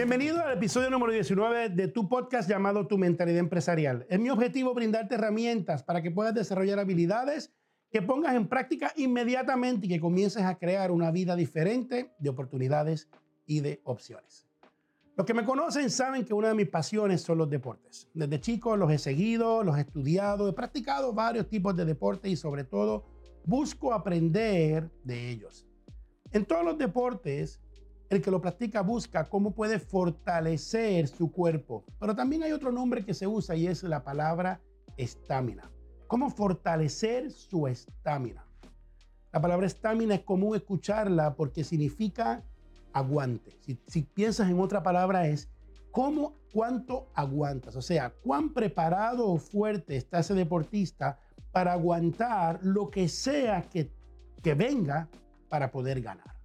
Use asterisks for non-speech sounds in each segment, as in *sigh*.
Bienvenido al episodio número 19 de tu podcast llamado Tu Mentalidad Empresarial. Es mi objetivo brindarte herramientas para que puedas desarrollar habilidades que pongas en práctica inmediatamente y que comiences a crear una vida diferente de oportunidades y de opciones. Los que me conocen saben que una de mis pasiones son los deportes. Desde chico los he seguido, los he estudiado, he practicado varios tipos de deportes y sobre todo busco aprender de ellos. En todos los deportes, el que lo practica busca cómo puede fortalecer su cuerpo, pero también hay otro nombre que se usa y es la palabra estamina. ¿Cómo fortalecer su estamina? La palabra estamina es común escucharla porque significa aguante. Si, piensas en otra palabra es cómo, cuánto aguantas. O sea, cuán preparado o fuerte está ese deportista para aguantar lo que sea que, que venga para poder ganar.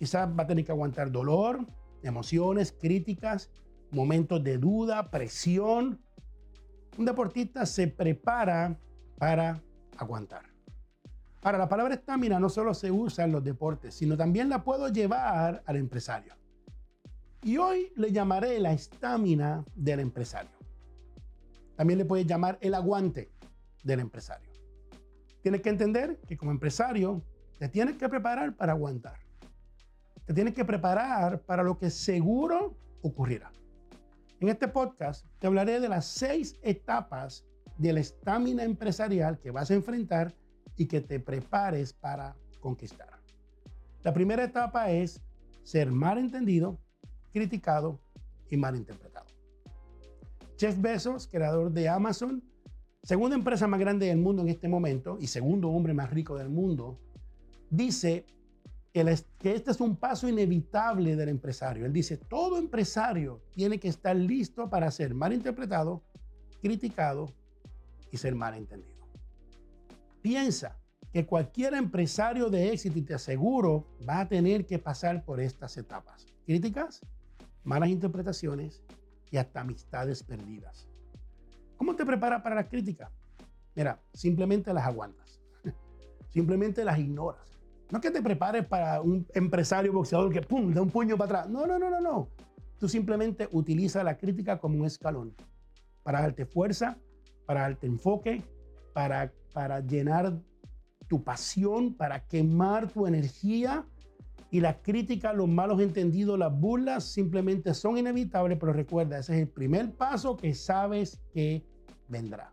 Quizás va a tener que aguantar dolor, emociones, críticas, momentos de duda, presión. Un deportista se prepara para aguantar. Ahora, la palabra estamina no solo se usa en los deportes, sino también la puedo llevar al empresario. Y hoy le llamaré la estamina del empresario. También le puedes llamar el aguante del empresario. Tienes que entender que como empresario te tienes que preparar para aguantar. Te tienes que preparar para lo que seguro ocurrirá. En este podcast te hablaré de las seis etapas de la estamina empresarial que vas a enfrentar y que te prepares para conquistar. La primera etapa es ser mal entendido, criticado y mal interpretado. Jeff Bezos, creador de Amazon, segunda empresa más grande del mundo en este momento y segundo hombre más rico del mundo, dice que este es un paso inevitable del empresario. Él dice, todo empresario tiene que estar listo para ser mal interpretado, criticado y ser mal entendido. Piensa que cualquier empresario de éxito, y te aseguro, va a tener que pasar por estas etapas. Críticas, malas interpretaciones y hasta amistades perdidas. ¿Cómo te preparas para las críticas? Mira, simplemente las aguantas. *laughs* simplemente las ignoras. No que te prepares para un empresario boxeador que pum, da un puño para atrás. No, no, no, no, no. Tú simplemente utiliza la crítica como un escalón para darte fuerza, para darte enfoque, para, para llenar tu pasión, para quemar tu energía. Y la crítica, los malos entendidos, las burlas simplemente son inevitables, pero recuerda, ese es el primer paso que sabes que vendrá.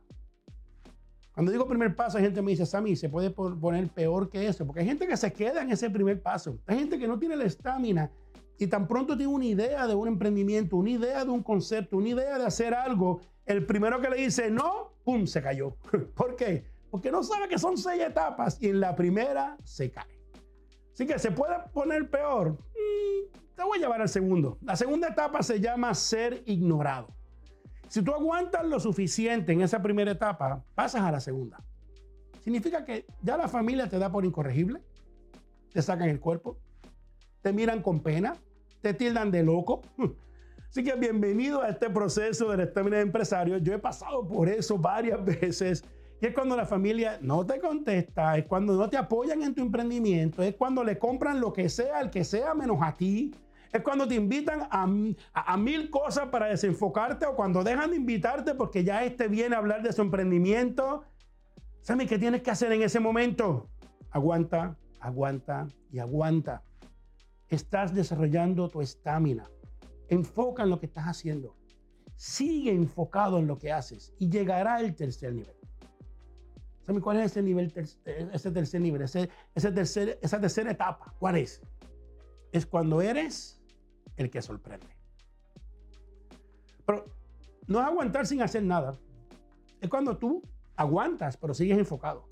Cuando digo primer paso, hay gente que me dice, Sammy, se puede poner peor que eso, porque hay gente que se queda en ese primer paso. Hay gente que no tiene la estamina y tan pronto tiene una idea de un emprendimiento, una idea de un concepto, una idea de hacer algo, el primero que le dice no, ¡pum!, se cayó. *laughs* ¿Por qué? Porque no sabe que son seis etapas y en la primera se cae. Así que se puede poner peor. Mm, te voy a llevar al segundo. La segunda etapa se llama ser ignorado. Si tú aguantas lo suficiente en esa primera etapa, pasas a la segunda. Significa que ya la familia te da por incorregible, te sacan el cuerpo, te miran con pena, te tildan de loco. *laughs* Así que bienvenido a este proceso del estamina de empresario. Yo he pasado por eso varias *laughs* veces. Y es cuando la familia no te contesta, es cuando no te apoyan en tu emprendimiento, es cuando le compran lo que sea, el que sea menos a ti. Es cuando te invitan a, a, mil cosas para desenfocarte o cuando dejan de invitarte porque ya este viene a hablar de su emprendimiento. ¿Sabes qué tienes que hacer en ese momento? Aguanta, aguanta y aguanta. Estás desarrollando tu estamina. Enfoca en lo que estás haciendo. Sigue enfocado en lo que haces y llegará al tercer nivel. ¿Saben cuál es ese nivel, ese tercer nivel, ese, tercer, esa tercera etapa? ¿Cuál es? Es cuando eres el que sorprende. Pero no es aguantar sin hacer nada. Es cuando tú aguantas, pero sigues enfocado.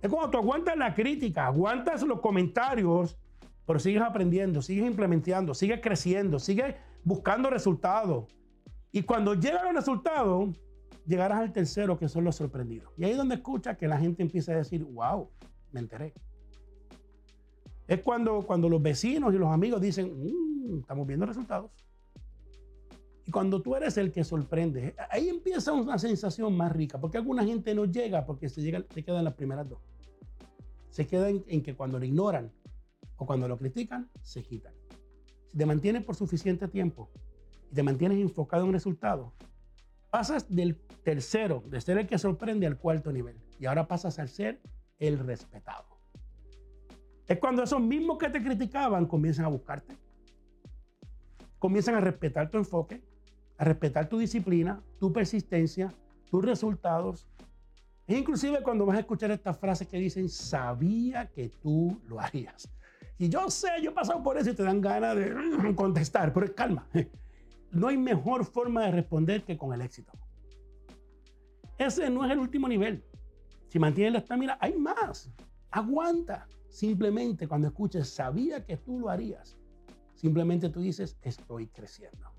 Es cuando tú aguantas la crítica, aguantas los comentarios, pero sigues aprendiendo, sigues implementando, sigues creciendo, sigues buscando resultados. Y cuando llegan los resultados, llegarás al tercero, que son los sorprendidos. Y ahí es donde escuchas que la gente empieza a decir, wow, me enteré. Es cuando, cuando los vecinos y los amigos dicen, mm, estamos viendo resultados. Y cuando tú eres el que sorprende, ahí empieza una sensación más rica, porque alguna gente no llega porque se, llega, se queda en las primeras dos. Se queda en, en que cuando lo ignoran, o cuando lo critican, se quitan. si te mantienes por suficiente tiempo y te mantienes enfocado en un resultado, pasas del tercero, de ser el que sorprende, al cuarto nivel. Y ahora pasas al ser el respetado. Es cuando esos mismos que te criticaban comienzan a buscarte. Comienzan a respetar tu enfoque, a respetar tu disciplina, tu persistencia, tus resultados. E inclusive cuando vas a escuchar estas frases que dicen, sabía que tú lo harías. Y yo sé, yo he pasado por eso y te dan ganas de contestar, pero calma. No hay mejor forma de responder que con el éxito. Ese no es el último nivel. Si mantienes la estamina, hay más. Aguanta. Simplemente cuando escuches, sabía que tú lo harías. Simplemente tú dices, estoy creciendo.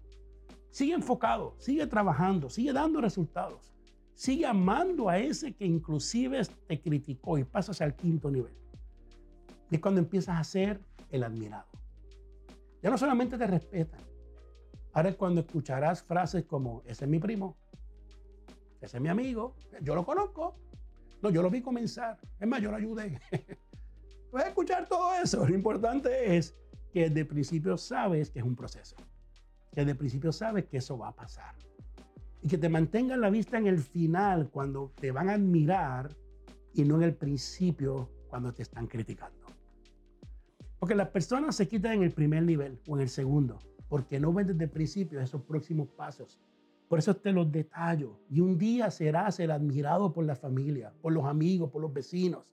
Sigue enfocado, sigue trabajando, sigue dando resultados. Sigue amando a ese que inclusive te criticó y pasas al quinto nivel. Es cuando empiezas a ser el admirado. Ya no solamente te respetan, ahora es cuando escucharás frases como, ese es mi primo, ese es mi amigo, yo lo conozco, no, yo lo vi comenzar, es más, yo lo ayudé. *laughs* Puedes escuchar todo eso, lo importante es que el principio sabes que es un proceso, que el principio sabes que eso va a pasar y que te mantengas la vista en el final cuando te van a admirar y no en el principio cuando te están criticando. Porque las personas se quitan en el primer nivel o en el segundo, porque no ven desde el principio esos próximos pasos. Por eso te los detallo. Y un día serás el admirado por la familia, por los amigos, por los vecinos.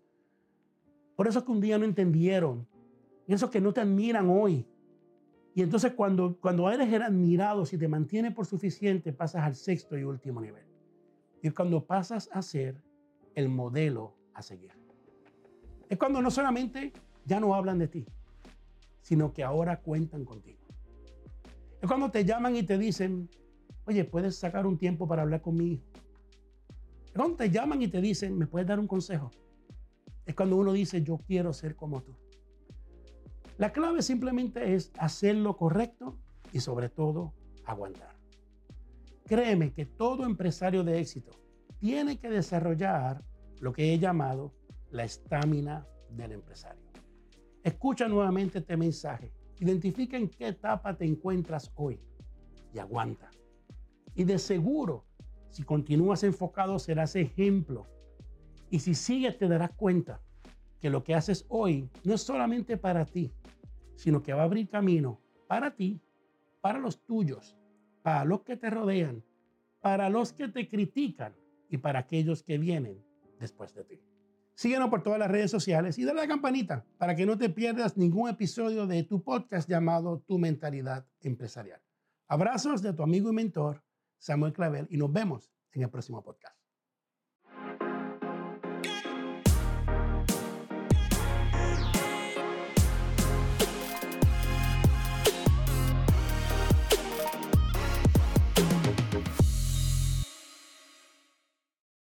Por eso es que un día no entendieron. Y eso que no te admiran hoy. Y entonces cuando, cuando eres admirado, si te mantienes por suficiente, pasas al sexto y último nivel. Y es cuando pasas a ser el modelo a seguir. Es cuando no solamente ya no hablan de ti, sino que ahora cuentan contigo. Es cuando te llaman y te dicen, oye, ¿puedes sacar un tiempo para hablar con mi hijo? Es cuando te llaman y te dicen, ¿me puedes dar un consejo? Es cuando uno dice, yo quiero ser como tú. La clave simplemente es hacer lo correcto y sobre todo aguantar. Créeme que todo empresario de éxito tiene que desarrollar lo que he llamado la estamina del empresario. Escucha nuevamente este mensaje. Identifica en qué etapa te encuentras hoy y aguanta. Y de seguro, si continúas enfocado, serás ejemplo. Y si sigues, te darás cuenta que lo que haces hoy no es solamente para ti, sino que va a abrir camino para ti, para los tuyos, para los que te rodean, para los que te critican y para aquellos que vienen después de ti. Síguenos por todas las redes sociales y dale la campanita para que no te pierdas ningún episodio de tu podcast llamado Tu Mentalidad Empresarial. Abrazos de tu amigo y mentor Samuel Clavel y nos vemos en el próximo podcast.